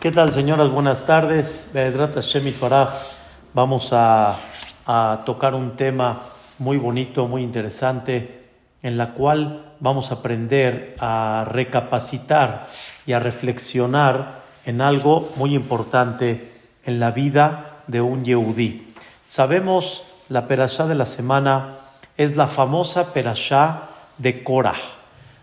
¿Qué tal, señoras? Buenas tardes. Vamos a, tocar un tema muy bonito, muy interesante, en la cual vamos a aprender a recapacitar y a reflexionar en algo muy importante en la vida de un Yehudí. Sabemos, la perashá de la semana es la famosa perashá de Korah,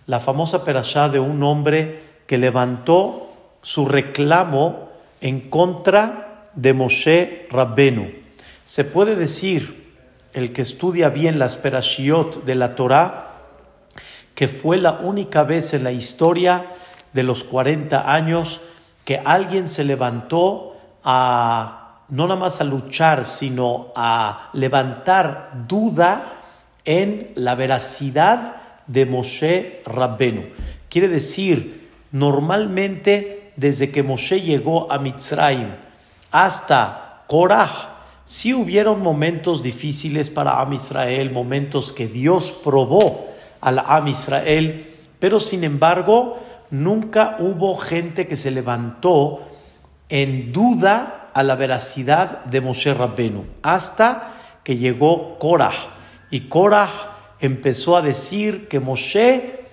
la famosa perashá de un hombre que levantó su reclamo en contra de Moshe Rabbenu. Se puede decir, el que estudia bien las perashiot de la Torah, que fue la única vez en la historia de los 40 años que alguien se levantó a no nada más a luchar, sino a levantar duda en la veracidad de Moshe Rabbenu. Quiere decir, normalmente desde que Moshe llegó a Mitzrayim hasta Korah, sí hubieron momentos difíciles para Am Israel, momentos que Dios probó al Am Israel, pero sin embargo nunca hubo gente que se levantó en duda a la veracidad de Moshe Rabbenu, hasta que llegó Korah. Y Korah empezó a decir que Moshe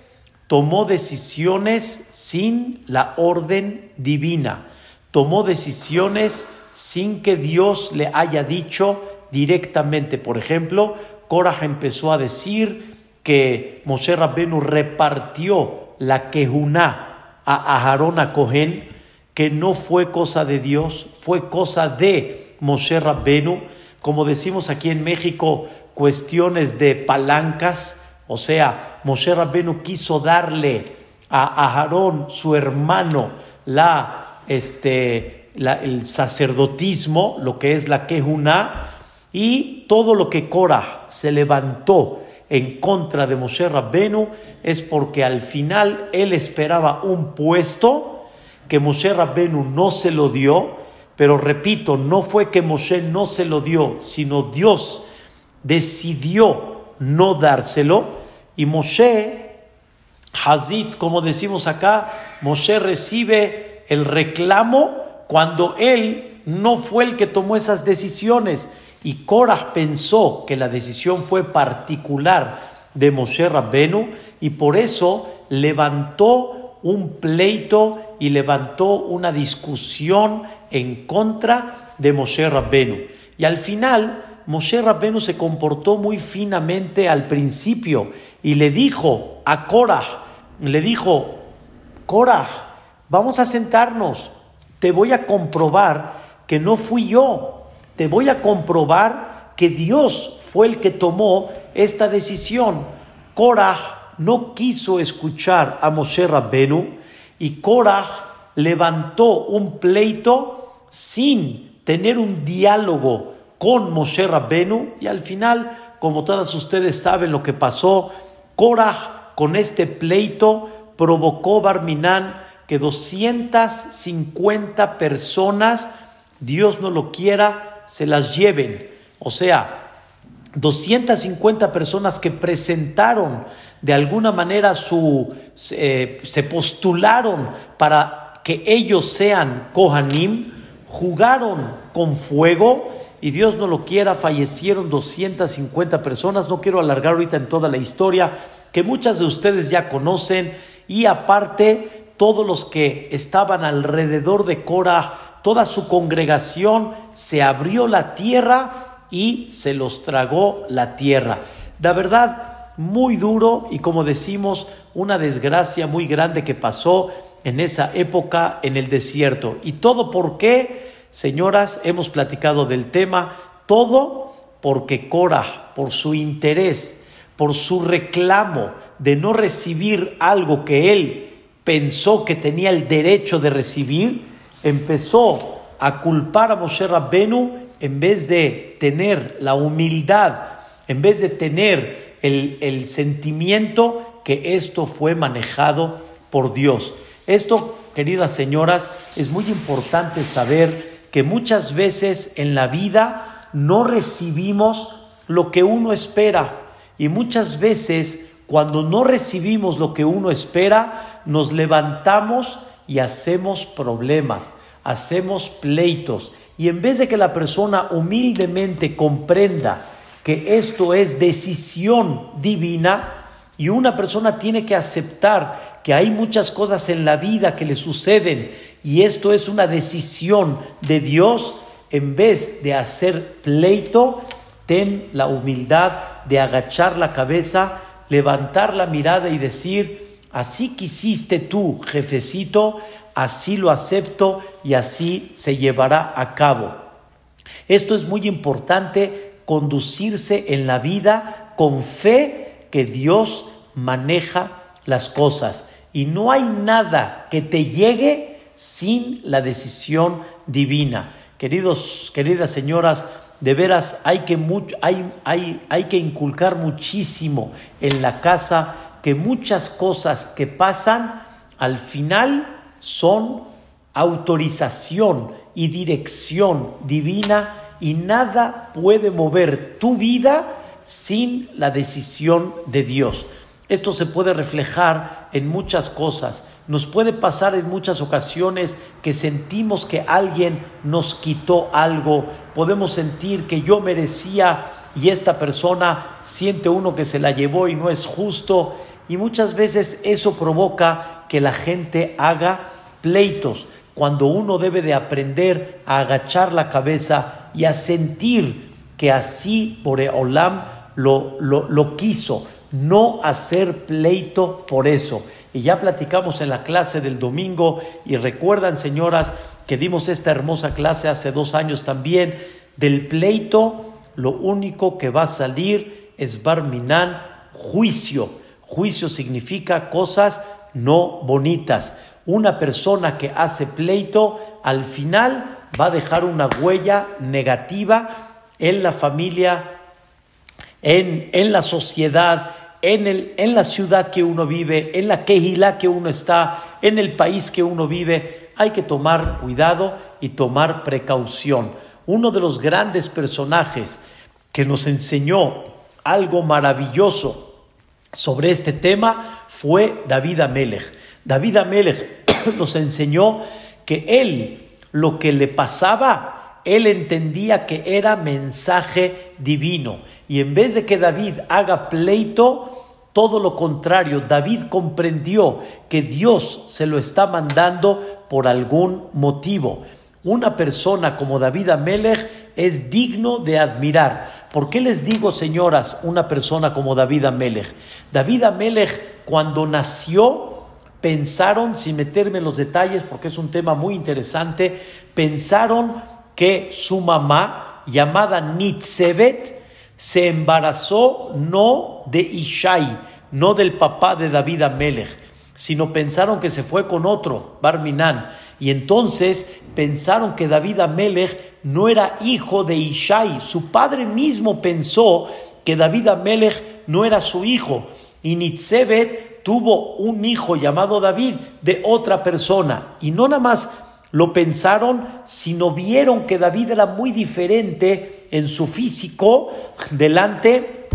tomó decisiones sin la orden divina, tomó decisiones sin que Dios le haya dicho directamente. Por ejemplo, Korah empezó a decir que Moshe Rabbenu repartió la quejuná a Aharón a Cohen, que no fue cosa de Dios, fue cosa de Moshe Rabbenu, como decimos aquí en México, cuestiones de palancas, o sea, Moshe Rabbenu quiso darle a Aarón, su hermano, la, este, el sacerdotismo, lo que es la Kehuna, y todo lo que Korah se levantó en contra de Moshe Rabbenu es porque al final él esperaba un puesto que Moshe Rabbenu no se lo dio, pero repito, no fue que Moshe no se lo dio, sino Dios decidió no dárselo. Y Moshe, Hazit, como decimos acá, Moshe recibe el reclamo cuando él no fue el que tomó esas decisiones. Y Korah pensó que la decisión fue particular de Moshe Rabbenu y por eso levantó un pleito y levantó una discusión en contra de Moshe Rabbenu. Y al final Moshe Rabbenu se comportó muy finamente al principio y le dijo a Korah, le dijo, Korah, vamos a sentarnos, te voy a comprobar que no fui yo, te voy a comprobar que Dios fue el que tomó esta decisión. Korah no quiso escuchar a Moshe Rabbenu y Korah levantó un pleito sin tener un diálogo con Moshe Rabbenu y al final, como todas ustedes saben lo que pasó, Korah con este pleito provocó Barminán que 250 personas, Dios no lo quiera, se las lleven. O sea, 250 personas que presentaron de alguna manera su, eh, se postularon para que ellos sean Kohanim, jugaron con fuego y Dios no lo quiera, fallecieron 250 personas. No quiero alargar ahorita en toda la historia que muchas de ustedes ya conocen y aparte todos los que estaban alrededor de Cora, toda su congregación, se abrió la tierra y se los tragó la tierra. La verdad, muy duro y como decimos, una desgracia muy grande que pasó en esa época en el desierto. ¿Y todo por qué? Señoras, hemos platicado del tema, todo porque Cora, por su interés, por su reclamo de no recibir algo que él pensó que tenía el derecho de recibir, empezó a culpar a Moshe Rabbenu en vez de tener la humildad, en vez de tener el, el sentimiento que esto fue manejado por Dios. Esto, queridas señoras, es muy importante saber que muchas veces en la vida no recibimos lo que uno espera y muchas veces cuando no recibimos lo que uno espera, nos levantamos y hacemos problemas, hacemos pleitos. Y en vez de que la persona humildemente comprenda que esto es decisión divina y una persona tiene que aceptar que hay muchas cosas en la vida que le suceden y esto es una decisión de Dios, en vez de hacer pleito, ten la humildad de agachar la cabeza, levantar la mirada y decir, así quisiste tú, jefecito, así lo acepto y así se llevará a cabo. Esto es muy importante, conducirse en la vida con fe que Dios maneja las cosas. Y no hay nada que te llegue sin la decisión divina. Queridos, queridas señoras, de veras hay que, hay, hay, hay que inculcar muchísimo en la casa que muchas cosas que pasan al final son autorización y dirección divina y nada puede mover tu vida sin la decisión de Dios. Esto se puede reflejar en muchas cosas. Nos puede pasar en muchas ocasiones que sentimos que alguien nos quitó algo. Podemos sentir que yo merecía y esta persona siente uno que se la llevó y no es justo. Y muchas veces eso provoca que la gente haga pleitos, cuando uno debe de aprender a agachar la cabeza y a sentir que así Boreolam lo, lo, lo quiso, no hacer pleito por eso. Y ya platicamos en la clase del domingo y recuerdan, señoras, que dimos esta hermosa clase hace dos años también, del pleito, lo único que va a salir es Barminan, juicio. Juicio significa cosas no bonitas. Una persona que hace pleito al final va a dejar una huella negativa en la familia, en, en la sociedad, en, el, en la ciudad que uno vive, en la quejila que uno está, en el país que uno vive. Hay que tomar cuidado y tomar precaución. Uno de los grandes personajes que nos enseñó algo maravilloso sobre este tema fue David Amelech. David Amelech nos enseñó que él, lo que le pasaba, él entendía que era mensaje divino. Y en vez de que David haga pleito, todo lo contrario, David comprendió que Dios se lo está mandando por algún motivo. Una persona como David Amelech es digno de admirar. ¿Por qué les digo, señoras, una persona como David Amelech? David Amelech, cuando nació, pensaron, sin meterme en los detalles, porque es un tema muy interesante, pensaron que su mamá, llamada Nitzebet, se embarazó no de Ishai, no del papá de David Amelech, sino pensaron que se fue con otro, Barminan. Y entonces pensaron que David Amelech no era hijo de Ishai. Su padre mismo pensó que David Amelech no era su hijo. Y Nitzebet tuvo un hijo llamado David de otra persona. Y no nada más lo pensaron, sino vieron que David era muy diferente en su físico delante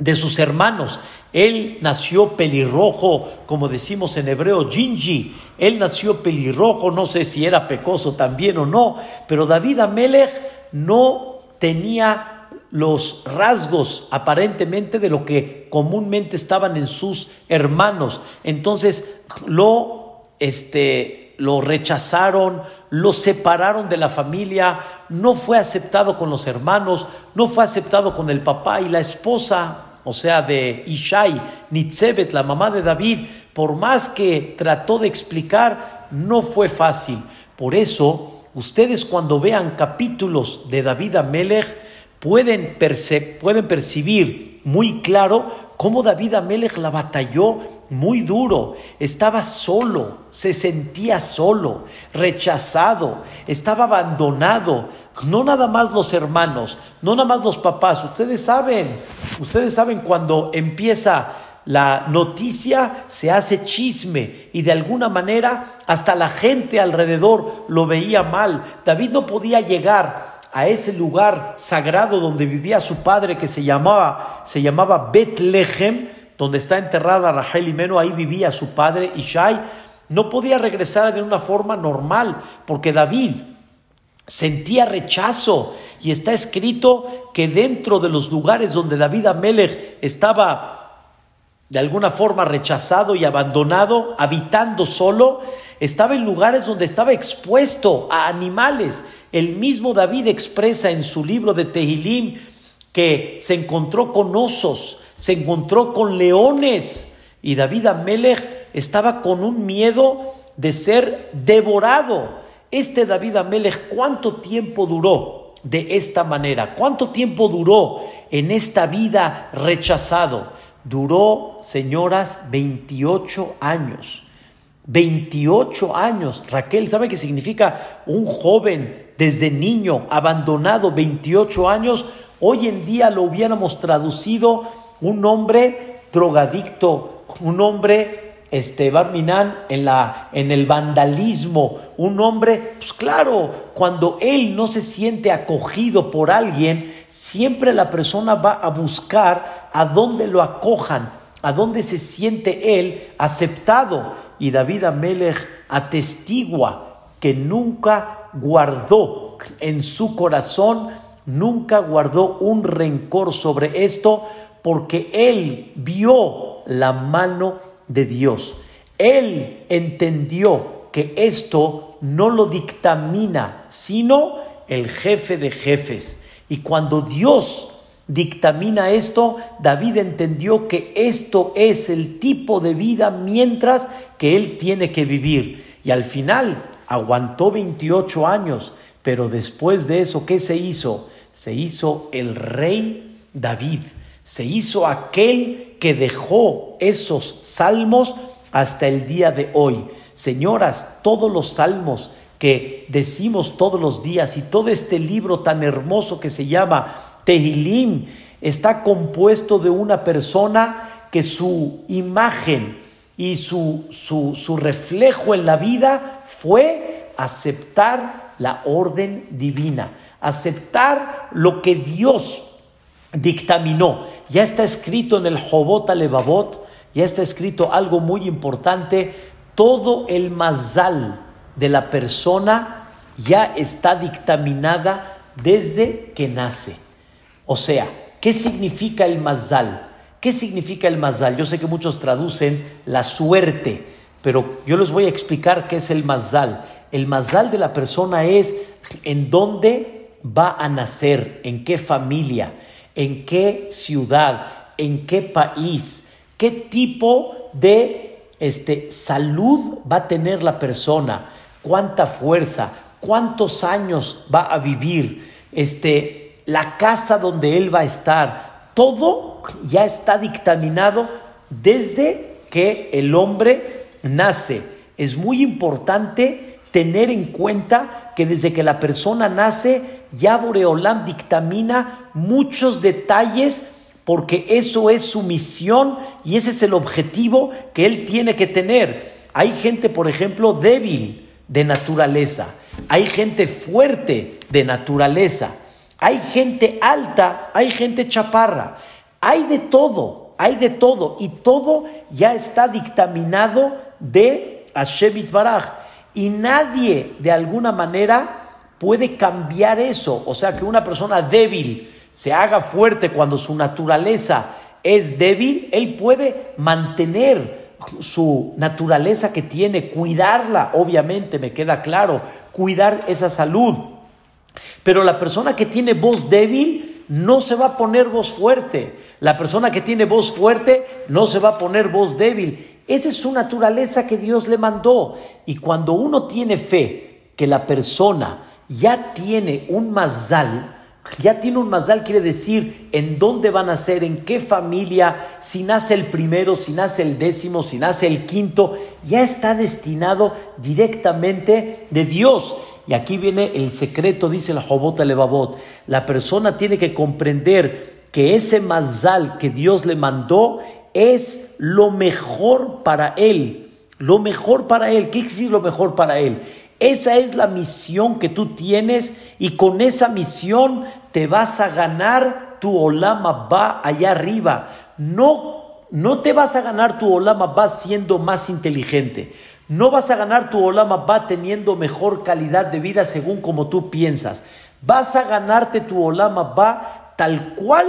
de sus hermanos. Él nació pelirrojo, como decimos en hebreo, Ginji. Él nació pelirrojo, no sé si era pecoso también o no, pero David Amelech no tenía los rasgos aparentemente de lo que comúnmente estaban en sus hermanos. Entonces lo, este, lo rechazaron, lo separaron de la familia, no fue aceptado con los hermanos, no fue aceptado con el papá y la esposa, o sea, de Ishai, Nitzebet, la mamá de David, por más que trató de explicar, no fue fácil. Por eso, ustedes cuando vean capítulos de David Amelech, pueden, pueden percibir muy claro cómo David Amelech la batalló muy duro, estaba solo, se sentía solo, rechazado, estaba abandonado, no nada más los hermanos, no nada más los papás, ustedes saben, ustedes saben cuando empieza la noticia se hace chisme y de alguna manera hasta la gente alrededor lo veía mal. David no podía llegar a ese lugar sagrado donde vivía su padre que se llamaba, se llamaba Betlehem, donde está enterrada Rachel Meno, ahí vivía su padre Ishai, no podía regresar de una forma normal, porque David sentía rechazo y está escrito que dentro de los lugares donde David Amelech estaba de alguna forma rechazado y abandonado, habitando solo, estaba en lugares donde estaba expuesto a animales. El mismo David expresa en su libro de Tehilim que se encontró con osos, se encontró con leones y David Amelech estaba con un miedo de ser devorado. Este David Amelech, ¿cuánto tiempo duró de esta manera? ¿Cuánto tiempo duró en esta vida rechazado? Duró, señoras, 28 años. 28 años. Raquel, ¿sabe qué significa un joven desde niño abandonado 28 años? Hoy en día lo hubiéramos traducido un hombre drogadicto, un hombre este Barminan en la en el vandalismo, un hombre, pues claro, cuando él no se siente acogido por alguien, siempre la persona va a buscar a dónde lo acojan, a dónde se siente él aceptado. Y David Amelech atestigua que nunca guardó en su corazón, nunca guardó un rencor sobre esto, porque él vio la mano de Dios. Él entendió que esto no lo dictamina, sino el jefe de jefes. Y cuando Dios dictamina esto, David entendió que esto es el tipo de vida mientras que él tiene que vivir. Y al final aguantó 28 años, pero después de eso, ¿qué se hizo? Se hizo el rey David, se hizo aquel que dejó esos salmos hasta el día de hoy. Señoras, todos los salmos que decimos todos los días y todo este libro tan hermoso que se llama Tehilim está compuesto de una persona que su imagen y su, su, su reflejo en la vida fue aceptar la orden divina, aceptar lo que Dios dictaminó. Ya está escrito en el Jobot Alevabot, ya está escrito algo muy importante, todo el mazal de la persona ya está dictaminada desde que nace. O sea, ¿qué significa el mazal? ¿Qué significa el mazal? Yo sé que muchos traducen la suerte, pero yo les voy a explicar qué es el mazal. El mazal de la persona es en dónde va a nacer, en qué familia en qué ciudad, en qué país, qué tipo de este, salud va a tener la persona, cuánta fuerza, cuántos años va a vivir, este, la casa donde él va a estar. Todo ya está dictaminado desde que el hombre nace. Es muy importante tener en cuenta que desde que la persona nace, ya Boreolam dictamina muchos detalles porque eso es su misión y ese es el objetivo que él tiene que tener. Hay gente, por ejemplo, débil de naturaleza, hay gente fuerte de naturaleza, hay gente alta, hay gente chaparra, hay de todo, hay de todo y todo ya está dictaminado de Hashem Baraj y nadie de alguna manera puede cambiar eso. O sea, que una persona débil se haga fuerte cuando su naturaleza es débil, él puede mantener su naturaleza que tiene, cuidarla, obviamente, me queda claro, cuidar esa salud. Pero la persona que tiene voz débil no se va a poner voz fuerte. La persona que tiene voz fuerte no se va a poner voz débil. Esa es su naturaleza que Dios le mandó. Y cuando uno tiene fe que la persona ya tiene un mazal, ya tiene un mazal, quiere decir en dónde van a ser, en qué familia, si nace el primero, si nace el décimo, si nace el quinto, ya está destinado directamente de Dios. Y aquí viene el secreto, dice la Jobot Levavot. La persona tiene que comprender que ese mazal que Dios le mandó es lo mejor para él. Lo mejor para él. ¿Qué decir lo mejor para él? Esa es la misión que tú tienes y con esa misión te vas a ganar tu olama va allá arriba. No, no te vas a ganar tu olama va siendo más inteligente. No vas a ganar tu Olama va teniendo mejor calidad de vida según como tú piensas. Vas a ganarte tu Olama va tal cual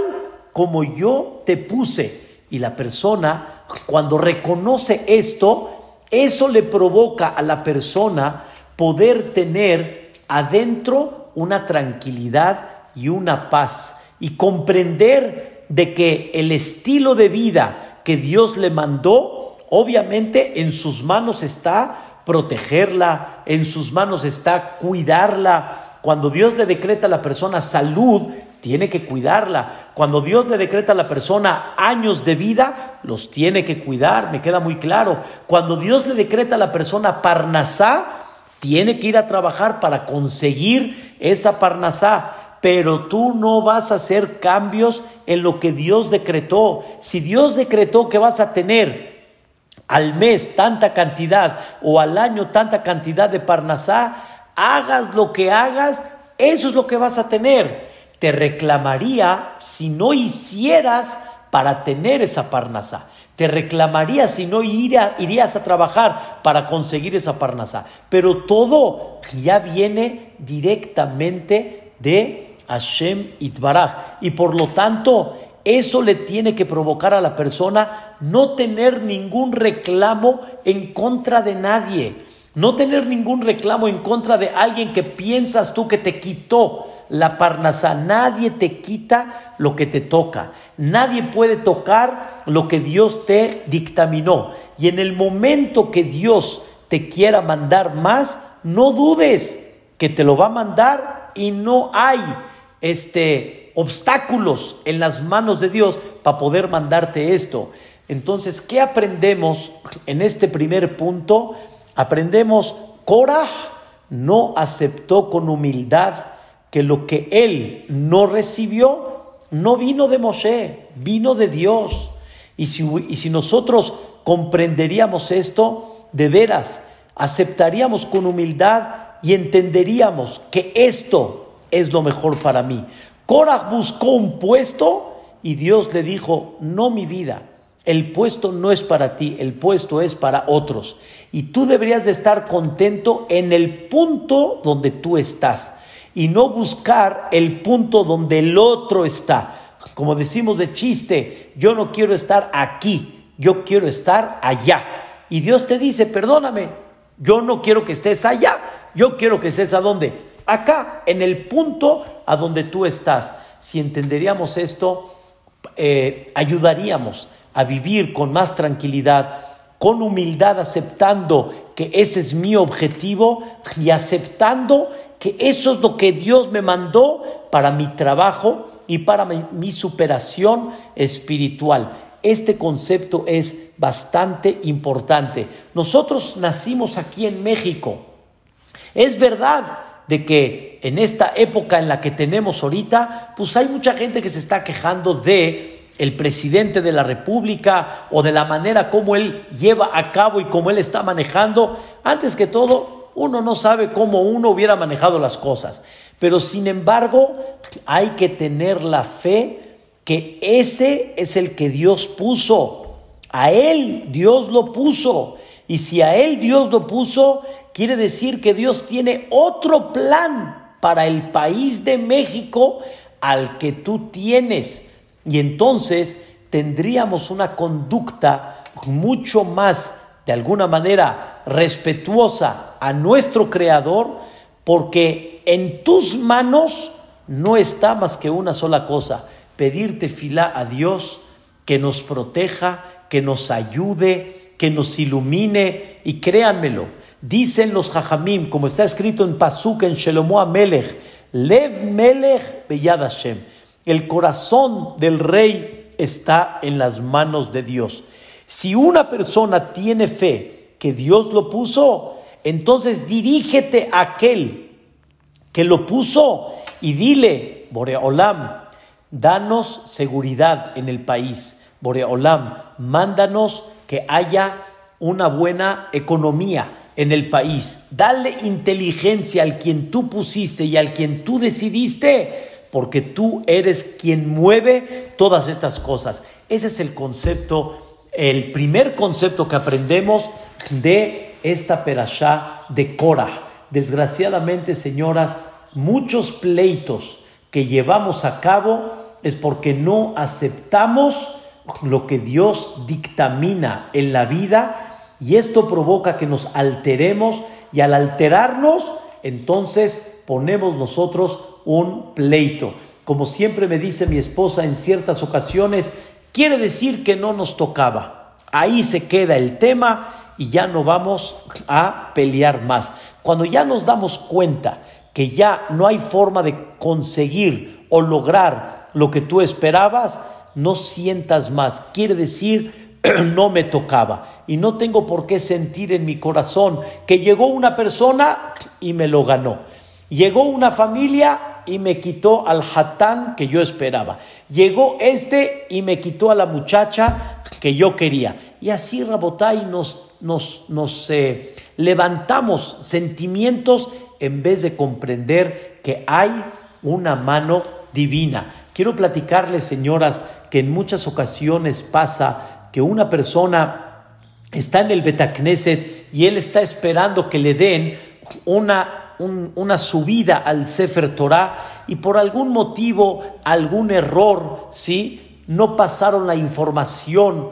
como yo te puse. Y la persona, cuando reconoce esto, eso le provoca a la persona poder tener adentro una tranquilidad y una paz y comprender de que el estilo de vida que Dios le mandó, obviamente en sus manos está protegerla, en sus manos está cuidarla. Cuando Dios le decreta a la persona salud, tiene que cuidarla. Cuando Dios le decreta a la persona años de vida, los tiene que cuidar, me queda muy claro. Cuando Dios le decreta a la persona parnasá, tiene que ir a trabajar para conseguir esa parnasá. Pero tú no vas a hacer cambios en lo que Dios decretó. Si Dios decretó que vas a tener al mes tanta cantidad o al año tanta cantidad de parnasá, hagas lo que hagas, eso es lo que vas a tener te reclamaría si no hicieras para tener esa parnasá. Te reclamaría si no irías a trabajar para conseguir esa parnasá. Pero todo ya viene directamente de Hashem Itbaraj. Y por lo tanto, eso le tiene que provocar a la persona no tener ningún reclamo en contra de nadie. No tener ningún reclamo en contra de alguien que piensas tú que te quitó la parnasa. Nadie te quita lo que te toca. Nadie puede tocar lo que Dios te dictaminó. Y en el momento que Dios te quiera mandar más, no dudes que te lo va a mandar y no hay este obstáculos en las manos de Dios para poder mandarte esto. Entonces, ¿qué aprendemos en este primer punto? Aprendemos, Korah no aceptó con humildad que lo que él no recibió no vino de Moshe, vino de Dios. Y si, y si nosotros comprenderíamos esto, de veras, aceptaríamos con humildad y entenderíamos que esto es lo mejor para mí. Korah buscó un puesto y Dios le dijo, no mi vida, el puesto no es para ti, el puesto es para otros. Y tú deberías de estar contento en el punto donde tú estás y no buscar el punto donde el otro está. Como decimos de chiste, yo no quiero estar aquí, yo quiero estar allá. Y Dios te dice, perdóname, yo no quiero que estés allá, yo quiero que estés a dónde? Acá, en el punto a donde tú estás. Si entenderíamos esto, eh, ayudaríamos a vivir con más tranquilidad, con humildad, aceptando que ese es mi objetivo y aceptando que eso es lo que Dios me mandó para mi trabajo y para mi, superación espiritual. Este concepto es bastante importante. Nosotros nacimos aquí en México. Es verdad de que en esta época en la que tenemos ahorita, pues hay mucha gente que se está quejando de el presidente de la República o de la manera como él lleva a cabo y como él está manejando. Antes que todo, uno no sabe cómo uno hubiera manejado las cosas, pero sin embargo hay que tener la fe que ese es el que Dios puso. A él Dios lo puso. Y si a él Dios lo puso, quiere decir que Dios tiene otro plan para el país de México al que tú tienes. Y entonces tendríamos una conducta mucho más, de alguna manera, respetuosa a nuestro Creador, porque en tus manos no está más que una sola cosa, pedirte fila a Dios que nos proteja, que nos ayude, que nos ilumine, y créanmelo, dicen los Jajamim, como está escrito en Pasuk, en Shelomo Melech, Lev Melech Beyad Hashem, el corazón del rey está en las manos de Dios. Si una persona tiene fe, que Dios lo puso, entonces dirígete a aquel que lo puso y dile, Boreolam, danos seguridad en el país. Boreolam, mándanos que haya una buena economía en el país. Dale inteligencia al quien tú pusiste y al quien tú decidiste, porque tú eres quien mueve todas estas cosas. Ese es el concepto, el primer concepto que aprendemos de esta perashá de Korah. Desgraciadamente, señoras, muchos pleitos que llevamos a cabo es porque no aceptamos lo que Dios dictamina en la vida y esto provoca que nos alteremos y al alterarnos, entonces ponemos nosotros un pleito. Como siempre me dice mi esposa en ciertas ocasiones, quiere decir que no nos tocaba. Ahí se queda el tema y ya no vamos a pelear más. Cuando ya nos damos cuenta que ya no hay forma de conseguir o lograr lo que tú esperabas, no sientas más. Quiere decir, no me tocaba. Y no tengo por qué sentir en mi corazón que llegó una persona y me lo ganó. Llegó una familia y me quitó al hatán que yo esperaba. Llegó este y me quitó a la muchacha que yo quería. Y así, Rabotai, nos, nos, nos eh, levantamos sentimientos en vez de comprender que hay una mano divina. Quiero platicarles, señoras, que en muchas ocasiones pasa que una persona está en el Betacneset y él está esperando que le den una, una subida al Sefer Torah y por algún motivo, algún error, ¿sí? No pasaron la información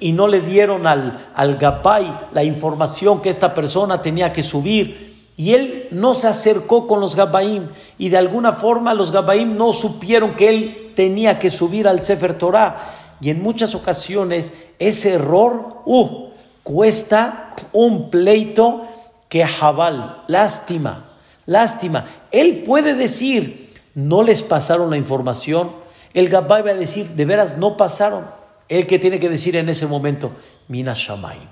y no le dieron al, al Gapay la información que esta persona tenía que subir. Y él no se acercó con los Gabaim y de alguna forma los Gabaim no supieron que él tenía que subir al Sefer Torah. Y en muchas ocasiones ese error uh, cuesta un pleito que jabal, lástima, lástima. Él puede decir, no les pasaron la información. El Gabay va a decir, de veras no pasaron. El que tiene que decir en ese momento, Mina Shamaim.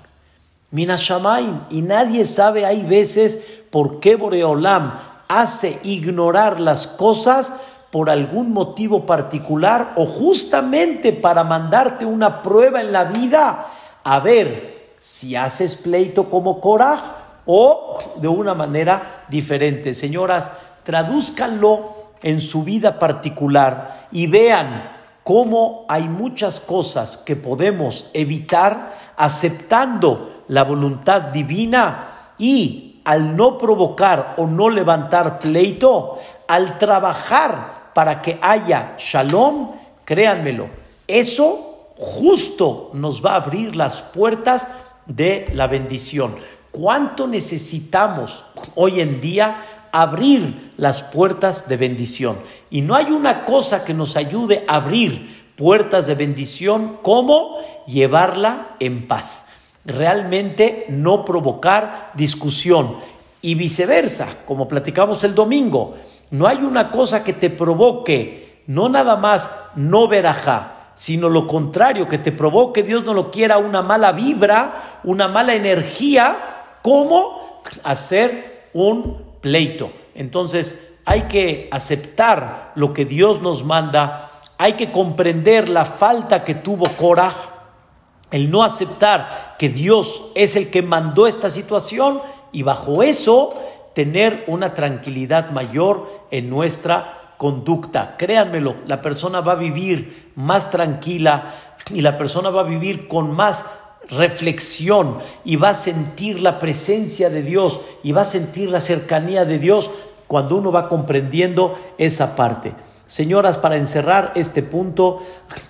Mina Shamaim. Y nadie sabe, hay veces, por qué Boreolam hace ignorar las cosas por algún motivo particular o justamente para mandarte una prueba en la vida a ver si haces pleito como Korah o de una manera diferente. Señoras, tradúzcanlo en su vida particular y vean cómo hay muchas cosas que podemos evitar aceptando la voluntad divina y al no provocar o no levantar pleito, al trabajar para que haya shalom, créanmelo, eso justo nos va a abrir las puertas de la bendición. ¿Cuánto necesitamos hoy en día abrir las puertas de bendición? Y no hay una cosa que nos ayude a abrir puertas de bendición como llevarla en paz realmente no provocar discusión. Y viceversa, como platicamos el domingo, no hay una cosa que te provoque, no nada más no verajá, sino lo contrario, que te provoque, Dios no lo quiera, una mala vibra, una mala energía, como hacer un pleito. Entonces hay que aceptar lo que Dios nos manda, hay que comprender la falta que tuvo coraje el no aceptar que Dios es el que mandó esta situación y bajo eso tener una tranquilidad mayor en nuestra conducta. Créanmelo, la persona va a vivir más tranquila y la persona va a vivir con más reflexión y va a sentir la presencia de Dios y va a sentir la cercanía de Dios cuando uno va comprendiendo esa parte. Señoras, para encerrar este punto,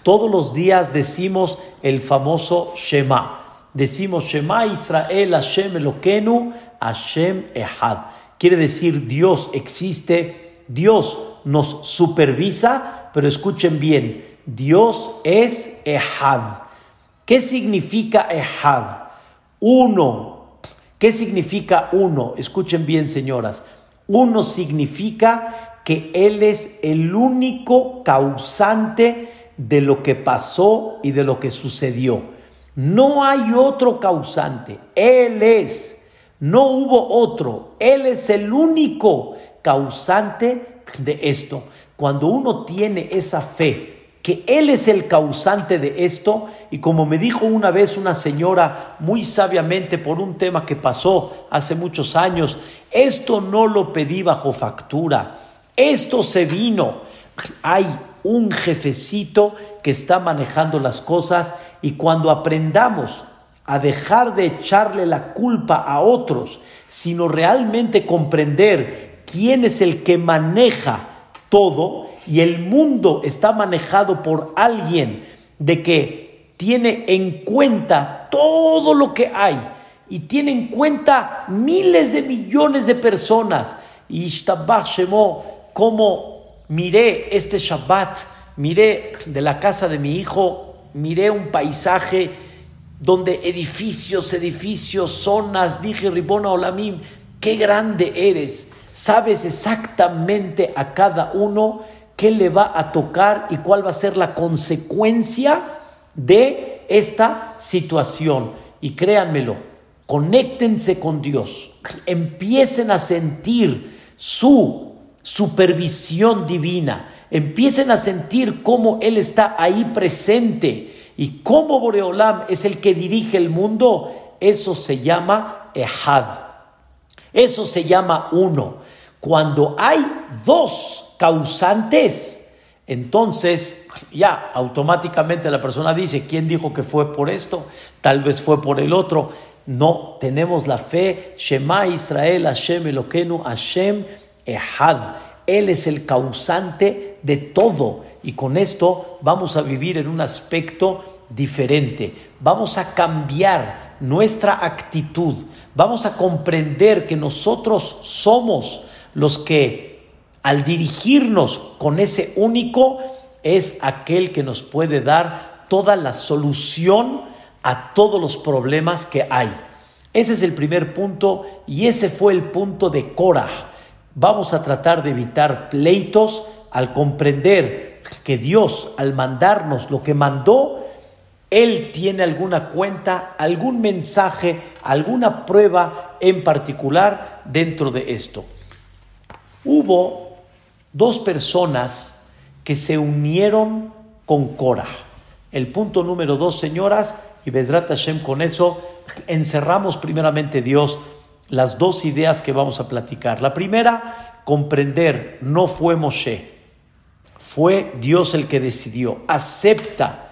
todos los días decimos el famoso Shema. Decimos Shema Israel Hashem Elokenu Hashem Ehad. Quiere decir Dios existe, Dios nos supervisa, pero escuchen bien, Dios es Ehad. ¿Qué significa Ehad? Uno. ¿Qué significa uno? Escuchen bien, señoras. Uno significa que Él es el único causante de lo que pasó y de lo que sucedió. No hay otro causante, Él es, no hubo otro, Él es el único causante de esto. Cuando uno tiene esa fe, que Él es el causante de esto, y como me dijo una vez una señora muy sabiamente por un tema que pasó hace muchos años, esto no lo pedí bajo factura, esto se vino. Hay un jefecito que está manejando las cosas y cuando aprendamos a dejar de echarle la culpa a otros, sino realmente comprender quién es el que maneja todo y el mundo está manejado por alguien de que tiene en cuenta todo lo que hay y tiene en cuenta miles de millones de personas. Y Ishtabach Shemo, como miré este Shabbat, miré de la casa de mi hijo, miré un paisaje donde edificios, edificios, zonas, dije Ribona Olamim, qué grande eres, sabes exactamente a cada uno qué le va a tocar y cuál va a ser la consecuencia de esta situación. Y créanmelo, conéctense con Dios, empiecen a sentir su supervisión divina, empiecen a sentir cómo Él está ahí presente y cómo Boreolam es el que dirige el mundo, eso se llama Ehad. Eso se llama uno. Cuando hay dos causantes, entonces ya automáticamente la persona dice, ¿quién dijo que fue por esto? Tal vez fue por el otro. No, tenemos la fe, Shema Israel, Hashem Eloquenu, Hashem Ehad. Él es el causante de todo. Y con esto vamos a vivir en un aspecto diferente. Vamos a cambiar nuestra actitud. Vamos a comprender que nosotros somos los que al dirigirnos con ese único es aquel que nos puede dar toda la solución a todos los problemas que hay. Ese es el primer punto y ese fue el punto de Cora. Vamos a tratar de evitar pleitos al comprender que Dios, al mandarnos lo que mandó, Él tiene alguna cuenta, algún mensaje, alguna prueba en particular dentro de esto. Hubo dos personas que se unieron con Cora. El punto número dos, señoras, y Bezrat Hashem, con eso encerramos primeramente Dios las dos ideas que vamos a platicar. La primera, comprender, no fue Moshe, fue Dios el que decidió. Acepta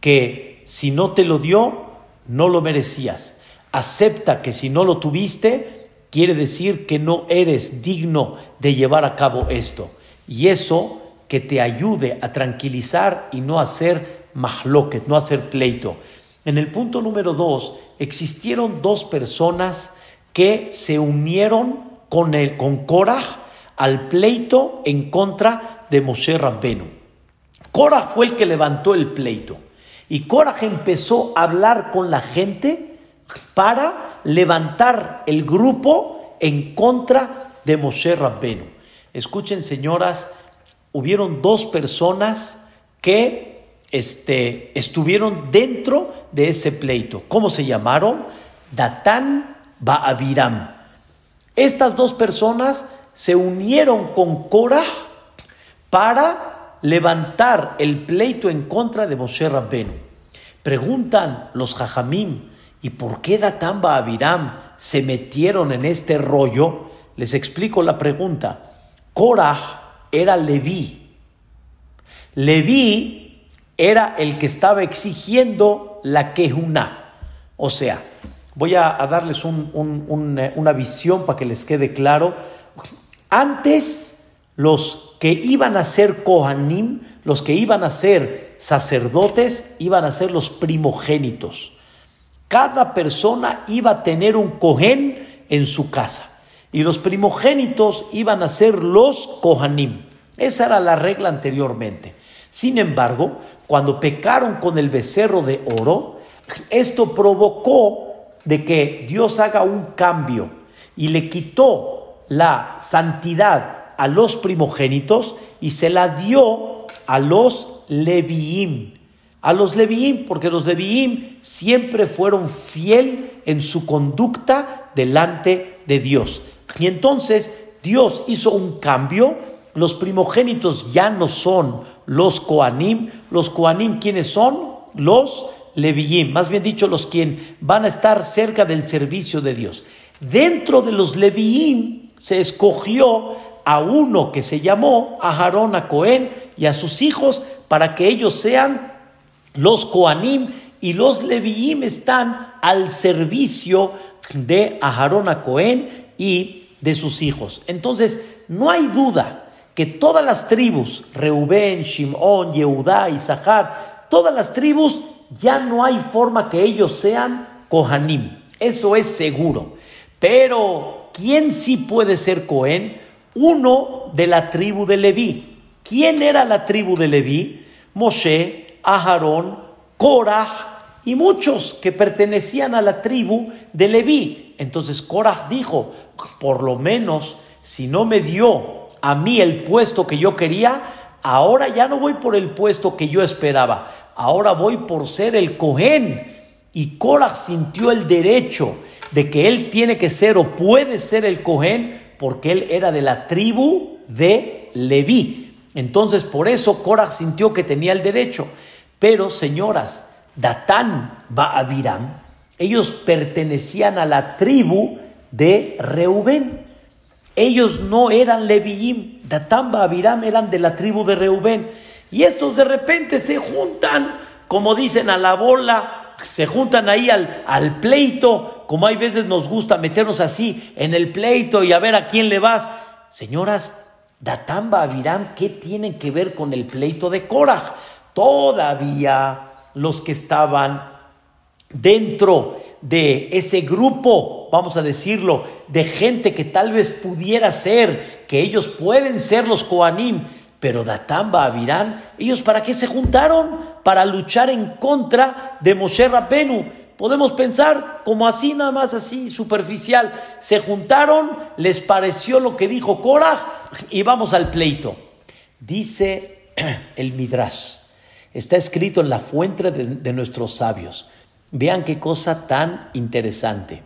que si no te lo dio, no lo merecías. Acepta que si no lo tuviste, quiere decir que no eres digno de llevar a cabo esto. Y eso que te ayude a tranquilizar y no hacer mahloket, no hacer pleito. En el punto número dos, existieron dos personas que se unieron con, el, con Korah al pleito en contra de Moshe Rabbenu. Korah fue el que levantó el pleito y Korah empezó a hablar con la gente para levantar el grupo en contra de Moshe Rabbenu. Escuchen, señoras, hubieron dos personas que este, estuvieron dentro de ese pleito. ¿Cómo se llamaron? Datán Baabiram. Estas dos personas se unieron con Korah para levantar el pleito en contra de Moshe Rabbenu. Preguntan los Jajamim, ¿y por qué Datán Baabiram se metieron en este rollo? Les explico la pregunta. Korah era Leví. Leví era el que estaba exigiendo la quejuna. O sea, Voy a, darles eh, una visión para que les quede claro. Antes, los que iban a ser Kohanim, los que iban a ser sacerdotes, iban a ser los primogénitos. Cada persona iba a tener un Kohen en su casa. Y los primogénitos iban a ser los Kohanim. Esa era la regla anteriormente. Sin embargo, cuando pecaron con el becerro de oro, esto provocó de que Dios haga un cambio y le quitó la santidad a los primogénitos y se la dio a los Leviim. A los Leviim, porque los Leviim siempre fueron fiel en su conducta delante de Dios. Y entonces Dios hizo un cambio. Los primogénitos ya no son los Koanim. Los Koanim, ¿quiénes son? Los Leviim, más bien dicho, los quienes van a estar cerca del servicio de Dios. Dentro de los Leviim se escogió a uno que se llamó Aharón a Cohen y a sus hijos para que ellos sean los Koanim y los Leviim están al servicio de Aharón a Cohen y de sus hijos. Entonces, no hay duda que todas las tribus, Reubén, Shimón, Yehudá, Isahar, todas las tribus, ya no hay forma que ellos sean Kohanim. Eso es seguro. Pero, ¿quién sí puede ser Cohen? Uno de la tribu de Leví. ¿Quién era la tribu de Leví? Moshe, Aharón, Korah y muchos que pertenecían a la tribu de Leví. Entonces Korah dijo, por lo menos si no me dio a mí el puesto que yo quería, ahora ya no voy por el puesto que yo esperaba, ahora voy por ser el Cohen. Y Korah sintió el derecho de que él tiene que ser o puede ser el Cohen porque él era de la tribu de Leví. Entonces por eso Korah sintió que tenía el derecho. Pero señoras, Datán Baabiram, ellos pertenecían a la tribu de Reubén. Ellos no eran Leviim, Datán Baabiram eran de la tribu de Reubén. Y estos de repente se juntan, como dicen, a la bola, se juntan ahí al, al pleito, como hay veces nos gusta meternos así en el pleito y a ver a quién le vas. Señoras, Datán Baabiram, ¿qué tienen que ver con el pleito de Korah? Todavía los que estaban dentro de ese grupo, vamos a decirlo, de gente que tal vez pudiera ser, que ellos pueden ser los Koanim, pero Datamba, Avirán, ellos para qué se juntaron? Para luchar en contra de Moshe Rabenu. Podemos pensar como así, nada más así, superficial. Se juntaron, les pareció lo que dijo Korah y vamos al pleito. Dice el Midrash Está escrito en la fuente de, nuestros sabios. Vean qué cosa tan interesante.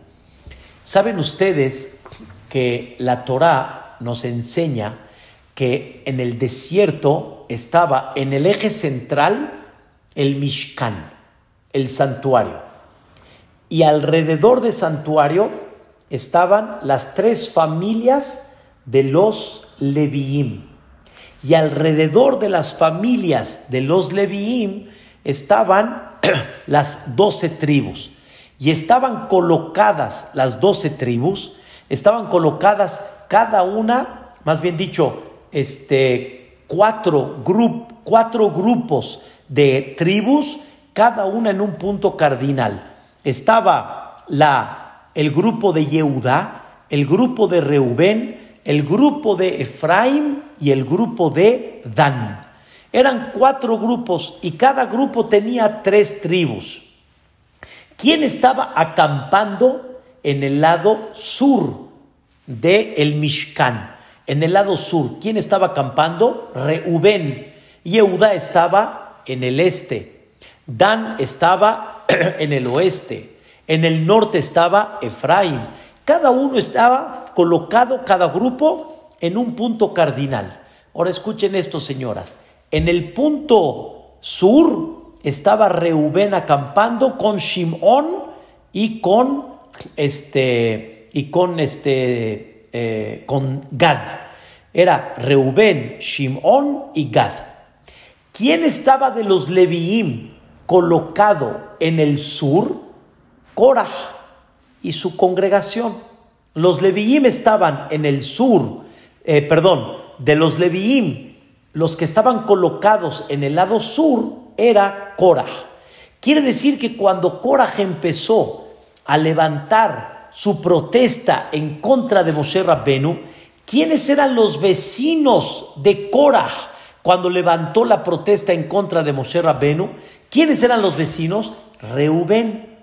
Saben ustedes que la Torá nos enseña que en el desierto estaba en el eje central el Mishkan, el santuario. Y alrededor del santuario estaban las tres familias de los Leviim y alrededor de las familias de los Leviim estaban las doce tribus. Y estaban colocadas las doce tribus, estaban colocadas cada una, más bien dicho, este, cuatro, cuatro grupos de tribus, cada una en un punto cardinal. Estaba la, el grupo de Yehudá, el grupo de Reubén, el grupo de Efraín y el grupo de Dan. Eran cuatro grupos y cada grupo tenía tres tribus. ¿Quién estaba acampando en el lado sur de el Mishkan? En el lado sur, ¿quién estaba acampando? Reubén. Yehuda estaba en el este. Dan estaba en el oeste. En el norte estaba Efraín. Cada uno estaba colocado cada grupo en un punto cardinal. Ahora escuchen esto, señoras. En el punto sur estaba Reubén acampando con Shimón y con este y con este eh, con Gad. Era Reubén, Shimón y Gad. ¿Quién estaba de los Leviim colocado en el sur? Korah y su congregación. Los Leviim estaban en el sur, eh, perdón, de los Leviim, los que estaban colocados en el lado sur era Korah. Quiere decir que cuando Korah empezó a levantar su protesta en contra de Moshe Rabbenu, ¿quiénes eran los vecinos de Korah cuando levantó la protesta en contra de Moshe Rabbenu? ¿Quiénes eran los vecinos? Reubén.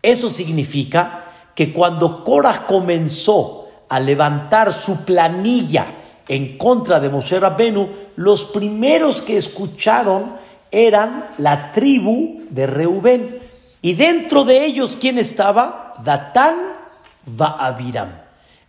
Eso significa que cuando Korah comenzó a levantar su planilla en contra de Moshe Rabbenu, los primeros que escucharon eran la tribu de Reubén. Y dentro de ellos, ¿quién estaba? Datán Abiram.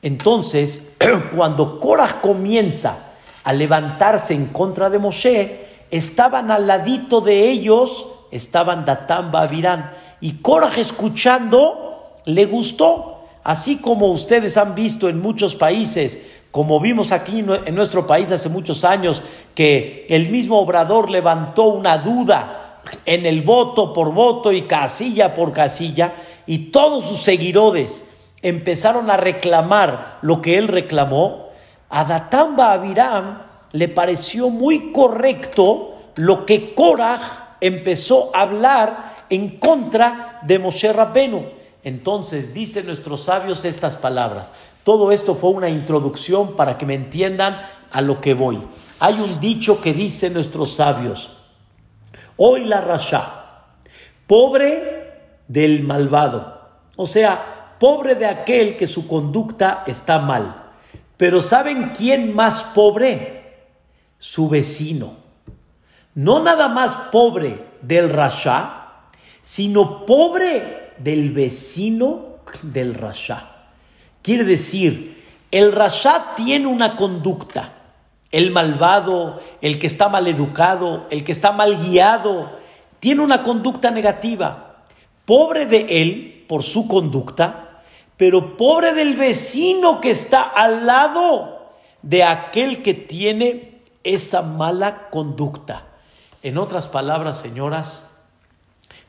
Entonces, cuando Korah comienza a levantarse en contra de Moshe, estaban al ladito de ellos, estaban Datán Abiram. Y Korah escuchando, le gustó. Así como ustedes han visto en muchos países, como vimos aquí en nuestro país hace muchos años, que el mismo Obrador levantó una duda en el voto por voto y casilla por casilla, y todos sus seguidores empezaron a reclamar lo que él reclamó, a Datamba Abiram le pareció muy correcto lo que Korah empezó a hablar en contra de Moshe Rabenu. Entonces dicen nuestros sabios estas palabras. Todo esto fue una introducción para que me entiendan a lo que voy. Hay un dicho que dicen nuestros sabios. Hoy la rasha, pobre del malvado. O sea, pobre de aquel que su conducta está mal. Pero ¿saben quién más pobre? su vecino. No nada más pobre del rasha, sino pobre del vecino del rasha. Quiere decir, el rasha tiene una conducta. El malvado, el que está mal educado, el que está mal guiado, tiene una conducta negativa. Pobre de él por su conducta, pero pobre del vecino que está al lado de aquel que tiene esa mala conducta. En otras palabras, señoras,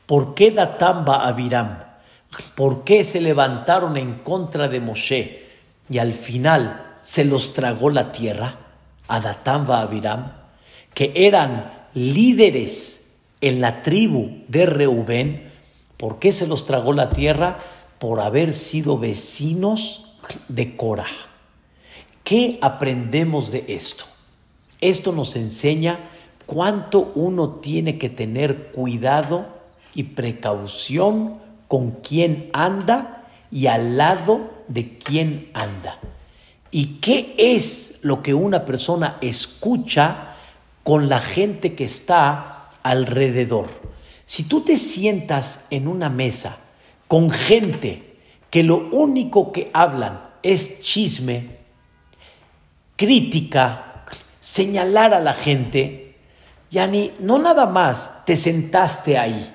¿por qué Datamba a Abiram? ¿Por qué se levantaron en contra de Moshe y al final se los tragó la tierra a Datamba a Abiram? Que eran líderes en la tribu de Reubén. ¿Por qué se los tragó la tierra? Por haber sido vecinos de Cora. ¿Qué aprendemos de esto? Esto nos enseña cuánto uno tiene que tener cuidado y precaución con quién anda y al lado de quién anda. ¿Y qué es lo que una persona escucha con la gente que está alrededor? Si tú te sientas en una mesa con gente que lo único que hablan es chisme, crítica, señalar a la gente, Yani, no nada más te sentaste ahí,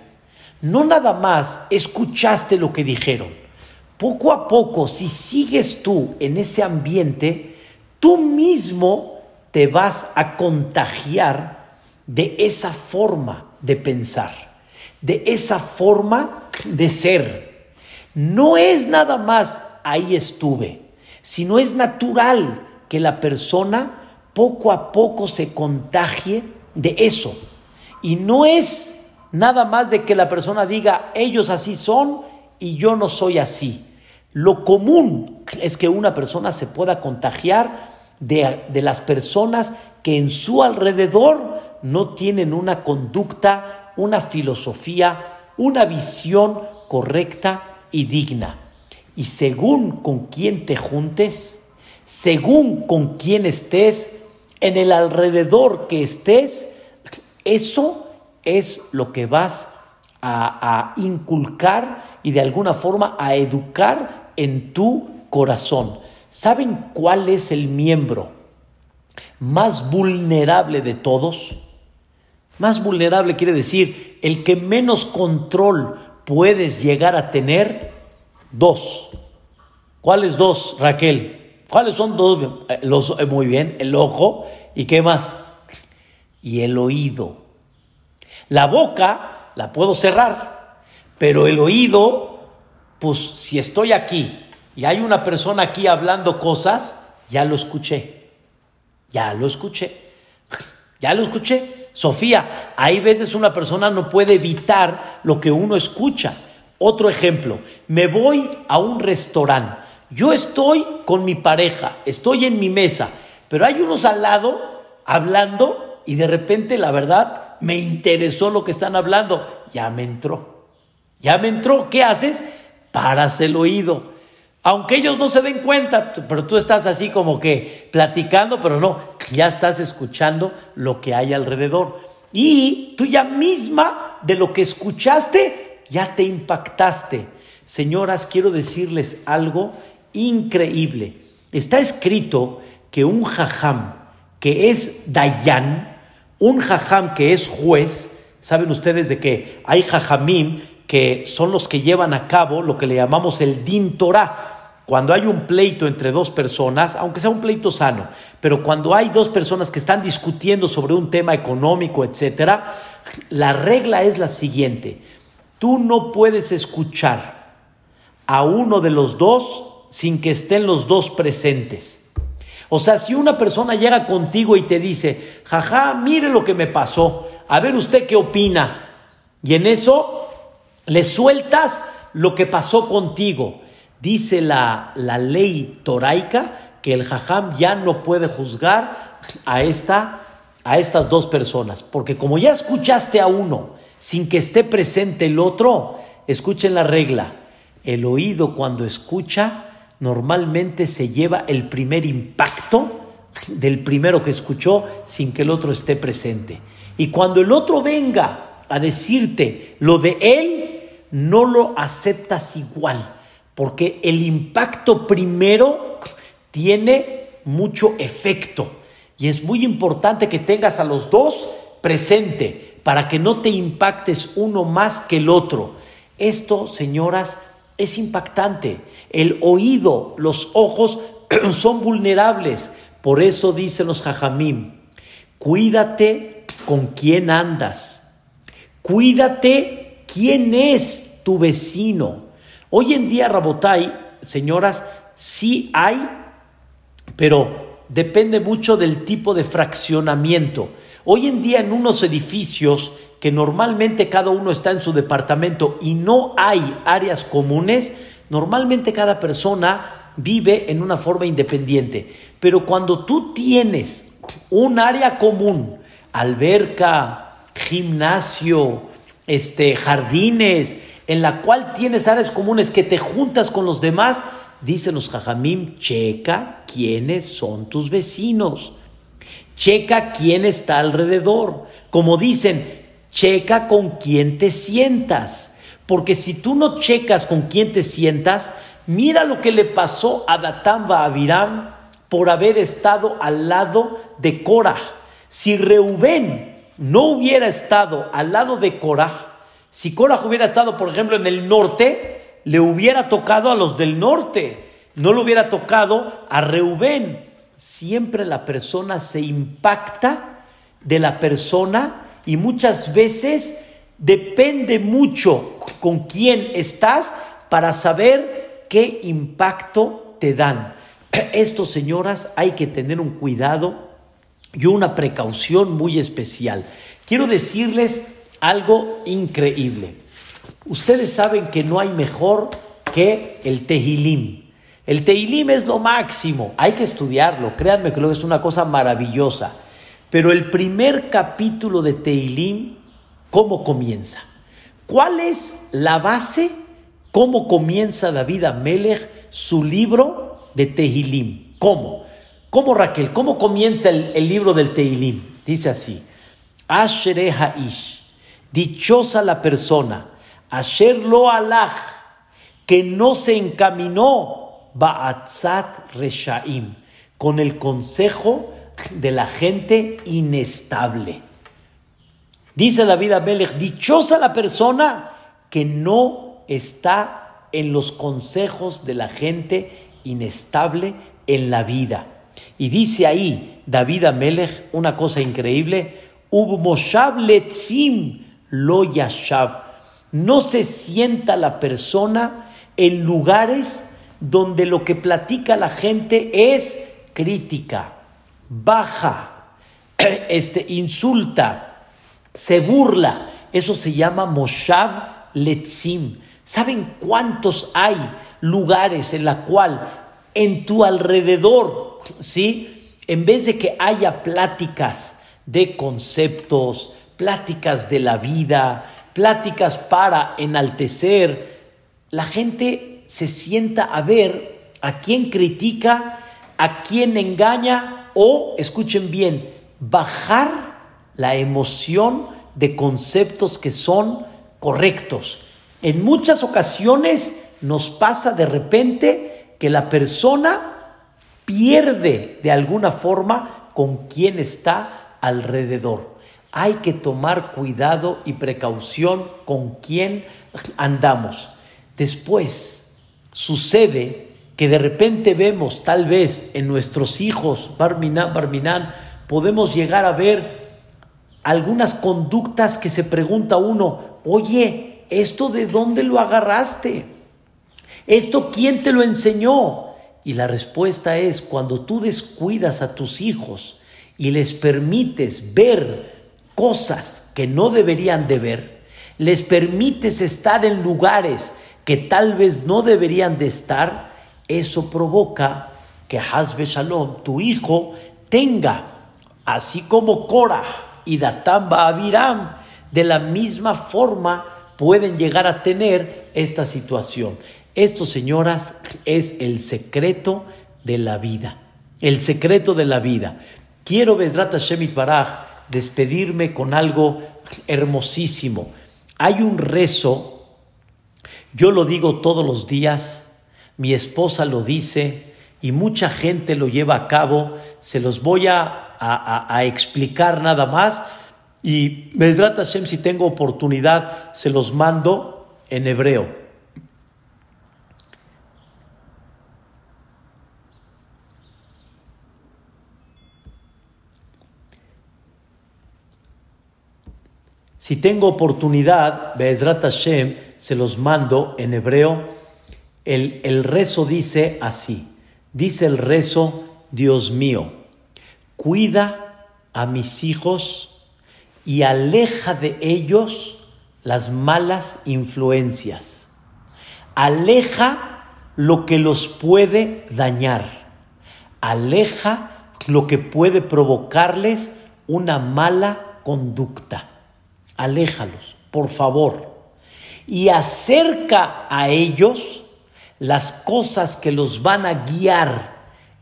no nada más escuchaste lo que dijeron. Poco a poco, si sigues tú en ese ambiente, tú mismo te vas a contagiar de esa forma de pensar, de esa forma de ser. No es nada más ahí estuve, sino es natural que la persona poco a poco se contagie de eso. Y no es nada más de que la persona diga, ellos así son y yo no soy así. Lo común es que una persona se pueda contagiar de, de las personas que en su alrededor no tienen una conducta, una filosofía, una visión correcta y digna. Y según con quién te juntes, según con quién estés, en el alrededor que estés, eso es lo que vas a, inculcar y de alguna forma a educar en tu corazón. ¿Saben cuál es el miembro más vulnerable de todos? Más vulnerable quiere decir el que menos control puedes llegar a tener. Dos. ¿Cuáles dos, Raquel? ¿Cuáles son dos? Eh, los, eh, muy bien, el ojo y qué más. Y el oído. La boca la puedo cerrar, pero el oído, pues si estoy aquí y hay una persona aquí hablando cosas, ya lo escuché. Ya lo escuché. Ya lo escuché. Sofía, hay veces una persona no puede evitar lo que uno escucha. Otro ejemplo, me voy a un restaurante yo estoy con mi pareja, estoy en mi mesa, pero hay unos al lado hablando y de repente la verdad me interesó lo que están hablando. Ya me entró. Ya me entró. ¿Qué haces? Paras el oído. Aunque ellos no se den cuenta, pero tú estás así como que platicando, pero no, ya estás escuchando lo que hay alrededor. Y tú ya misma de lo que escuchaste, ya te impactaste. Señoras, quiero decirles algo increíble. Está escrito que un jajam que es dayan, un jajam que es juez, saben ustedes de que hay jajamim que son los que llevan a cabo lo que le llamamos el din Torah. cuando hay un pleito entre dos personas, aunque sea un pleito sano, pero cuando hay dos personas que están discutiendo sobre un tema económico, etcétera, la regla es la siguiente: tú no puedes escuchar a uno de los dos sin que estén los dos presentes. O sea, si una persona llega contigo y te dice, jaja, mire lo que me pasó, a ver usted qué opina, y en eso le sueltas lo que pasó contigo. Dice la, la ley toraica que el jajam ya no puede juzgar a, esta, a estas dos personas, porque como ya escuchaste a uno sin que esté presente el otro, escuchen la regla, el oído cuando escucha normalmente se lleva el primer impacto del primero que escuchó sin que el otro esté presente. Y cuando el otro venga a decirte lo de él, no lo aceptas igual, porque el impacto primero tiene mucho efecto y es muy importante que tengas a los dos presente para que no te impactes uno más que el otro. Esto, señoras, es impactante. El oído, los ojos son vulnerables. Por eso dicen los jajamim, cuídate con quién andas. Cuídate quién es tu vecino. Hoy en día, Rabotai, señoras, sí hay, pero depende mucho del tipo de fraccionamiento. Hoy en día en unos edificios que normalmente cada uno está en su departamento y no hay áreas comunes, normalmente cada persona vive en una forma independiente. Pero cuando tú tienes un área común, alberca, gimnasio, este, jardines, en la cual tienes áreas comunes que te juntas con los demás, dicen los jajamim, checa quiénes son tus vecinos, checa quién está alrededor. Como dicen, checa con quién te sientas. Porque si tú no checas con quién te sientas, mira lo que le pasó a Datán Abiram por haber estado al lado de Korah. Si Reubén no hubiera estado al lado de Korah, si Korah hubiera estado, por ejemplo, en el norte, le hubiera tocado a los del norte, no le hubiera tocado a Reubén. Siempre la persona se impacta de la persona y muchas veces depende mucho con quién estás para saber qué impacto te dan. Esto, señoras, hay que tener un cuidado y una precaución muy especial. Quiero decirles algo increíble. Ustedes saben que no hay mejor que el tehilim. El tehilim es lo máximo, hay que estudiarlo, créanme que es una cosa maravillosa. Pero el primer capítulo de Teilim, ¿cómo comienza? ¿Cuál es la base? ¿Cómo comienza David Amelech su libro de Tehilim? ¿Cómo? ¿Cómo Raquel? ¿Cómo comienza el, libro del Tehilim? Dice así: Ashere Haish, dichosa la persona, Asher lo que no se encaminó, Ba'atzat Reshaim, con el consejo de la gente inestable. Dice David Amelech, dichosa la persona que no está en los consejos de la gente inestable en la vida. Y dice ahí David Amelech una cosa increíble, lo yashab. No se sienta la persona en lugares donde lo que platica la gente es crítica, baja, este, insulta, se burla. Eso se llama Moshav Letzim. ¿Saben cuántos hay lugares en la cual en tu alrededor, ¿sí? En vez de que haya pláticas de conceptos, pláticas de la vida, pláticas para enaltecer, la gente se sienta a ver a quién critica, a quién engaña o, escuchen bien, bajar la emoción de conceptos que son correctos. En muchas ocasiones nos pasa de repente que la persona pierde de alguna forma con quien está alrededor. Hay que tomar cuidado y precaución con quién andamos. Después sucede que de repente vemos, tal vez en nuestros hijos, Barminan, Barminan, podemos llegar a ver algunas conductas que se pregunta uno, oye, ¿esto de dónde lo agarraste? ¿Esto quién te lo enseñó? Y la respuesta es, cuando tú descuidas a tus hijos y les permites ver cosas que no deberían de ver, les permites estar en lugares que tal vez no deberían de estar, eso provoca que Hazbe Shalom, tu hijo, tenga, así como Korah y Datán Abiram, de la misma forma pueden llegar a tener esta situación. Esto, señoras, es el secreto de la vida. El secreto de la vida. Quiero, Bezrat Shemit Baraj, despedirme con algo hermosísimo. Hay un rezo, yo lo digo todos los días, mi esposa lo dice y mucha gente lo lleva a cabo. Se los voy a, a, explicar nada más. Y Bezrat Hashem, si tengo oportunidad, se los mando en hebreo. Si tengo oportunidad, Be'ezrat Hashem, se los mando en hebreo. El, el rezo dice así: Dice el rezo, Dios mío, cuida a mis hijos y aleja de ellos las malas influencias. Aleja lo que los puede dañar. Aleja lo que puede provocarles una mala conducta aléjalos, por favor, y acerca a ellos las cosas que los van a guiar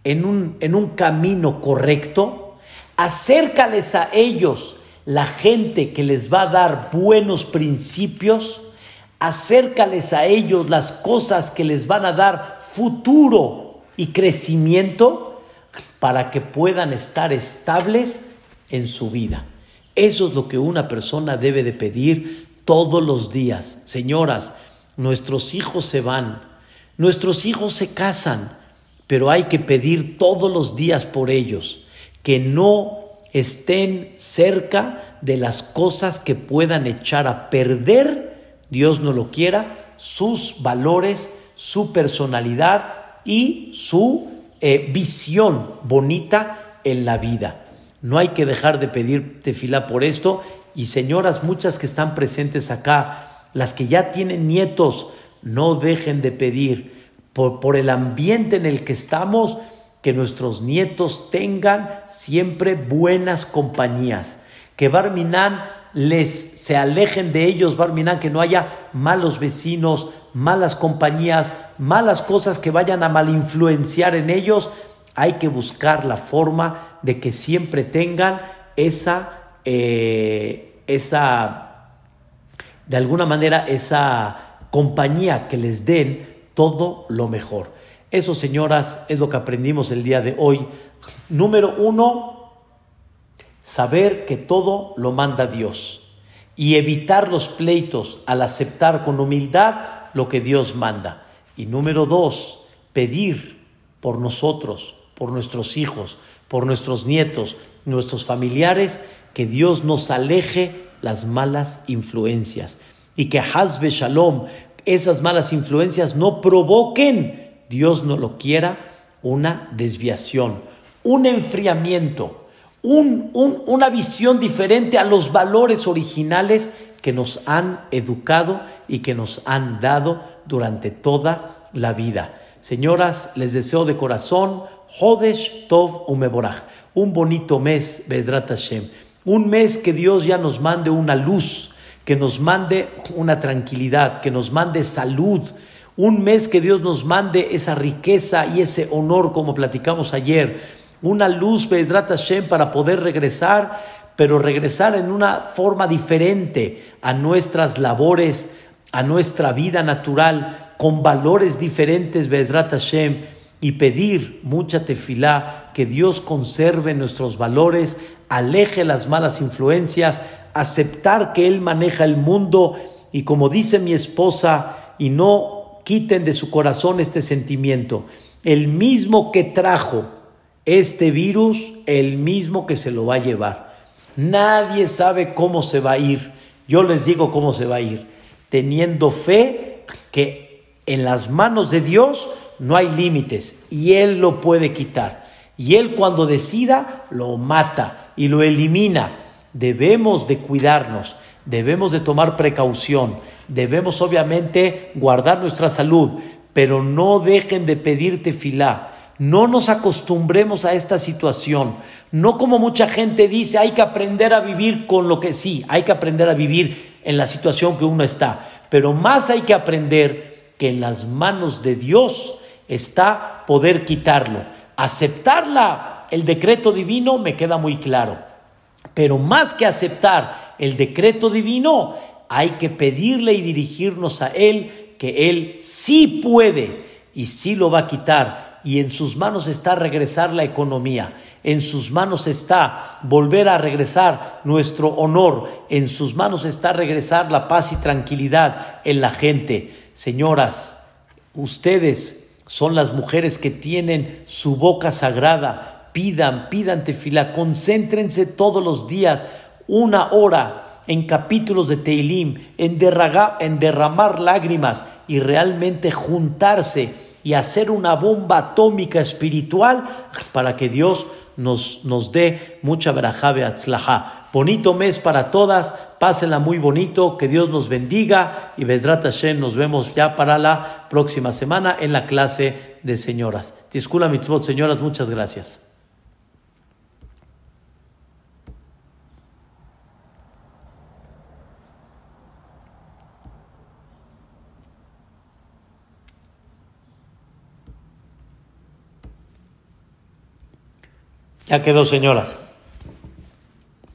en un, en un camino correcto, acércales a ellos la gente que les va a dar buenos principios, acércales a ellos las cosas que les van a dar futuro y crecimiento para que puedan estar estables en su vida. Eso es lo que una persona debe de pedir todos los días. Señoras, nuestros hijos se van, nuestros hijos se casan, pero hay que pedir todos los días por ellos, que no estén cerca de las cosas que puedan echar a perder, Dios no lo quiera, sus valores, su personalidad y su eh, visión bonita en la vida. No hay que dejar de pedir tefilá por esto. Y señoras, muchas que están presentes acá, las que ya tienen nietos, no dejen de pedir por, por el ambiente en el que estamos, que nuestros nietos tengan siempre buenas compañías. Que Barminan les se alejen de ellos, Barminan, que no haya malos vecinos, malas compañías, malas cosas que vayan a malinfluenciar en ellos. Hay que buscar la forma de que siempre tengan esa, eh, esa, de alguna manera, esa compañía que les den todo lo mejor. Eso, señoras, es lo que aprendimos el día de hoy. Número uno, saber que todo lo manda Dios y evitar los pleitos al aceptar con humildad lo que Dios manda. Y número dos, pedir por nosotros, por nuestros hijos, por nuestros nietos, nuestros familiares, que Dios nos aleje las malas influencias y que Hazbe Shalom, esas malas influencias no provoquen, Dios no lo quiera, una desviación, un enfriamiento, una visión diferente a los valores originales que nos han educado y que nos han dado durante toda la vida. Señoras, les deseo de corazón Hodesh Tov Umeborach, un bonito mes, Bezrat Hashem, un mes que Dios ya nos mande una luz, que nos mande una tranquilidad, que nos mande salud, un mes que Dios nos mande esa riqueza y ese honor como platicamos ayer, una luz, Bezrat Hashem, para poder regresar, pero regresar en una forma diferente a nuestras labores, a nuestra vida natural, con valores diferentes, Bezrat Hashem y pedir mucha tefilá, que Dios conserve nuestros valores, aleje las malas influencias, aceptar que Él maneja el mundo y como dice mi esposa, y no quiten de su corazón este sentimiento. el mismo que trajo este virus, el mismo que se lo va a llevar. Nadie sabe cómo se va a ir. Yo les digo cómo se va a ir. Teniendo fe que en las manos de Dios no hay límites y Él lo puede quitar. Y Él cuando decida lo mata y lo elimina. Debemos de cuidarnos, debemos de tomar precaución, debemos obviamente guardar nuestra salud, pero no dejen de pedirte filá. No nos acostumbremos a esta situación. No como mucha gente dice, hay que aprender a vivir con lo que sí, hay que aprender a vivir en la situación que uno está. Pero más hay que aprender que en las manos de Dios está poder quitarlo. Aceptarla, el decreto divino me queda muy claro. Pero más que aceptar el decreto divino, hay que pedirle y dirigirnos a Él que Él sí puede y sí lo va a quitar. Y en sus manos está regresar la economía, en sus manos está volver a regresar nuestro honor, en sus manos está regresar la paz y tranquilidad en la gente. Señoras, ustedes son las mujeres que tienen su boca sagrada. Pidan, pidan tefila, concéntrense todos los días una hora en capítulos de Teilim, en, en derramar lágrimas y realmente juntarse y hacer una bomba atómica espiritual para que Dios nos, nos dé mucha verajabe atzlaha. Bonito mes para todas, pásenla muy bonito, que Dios nos bendiga y Bedrat Hashem nos vemos ya para la próxima semana en la clase de señoras. Tiskula mitzvot, señoras, muchas gracias. Ya quedó, señoras.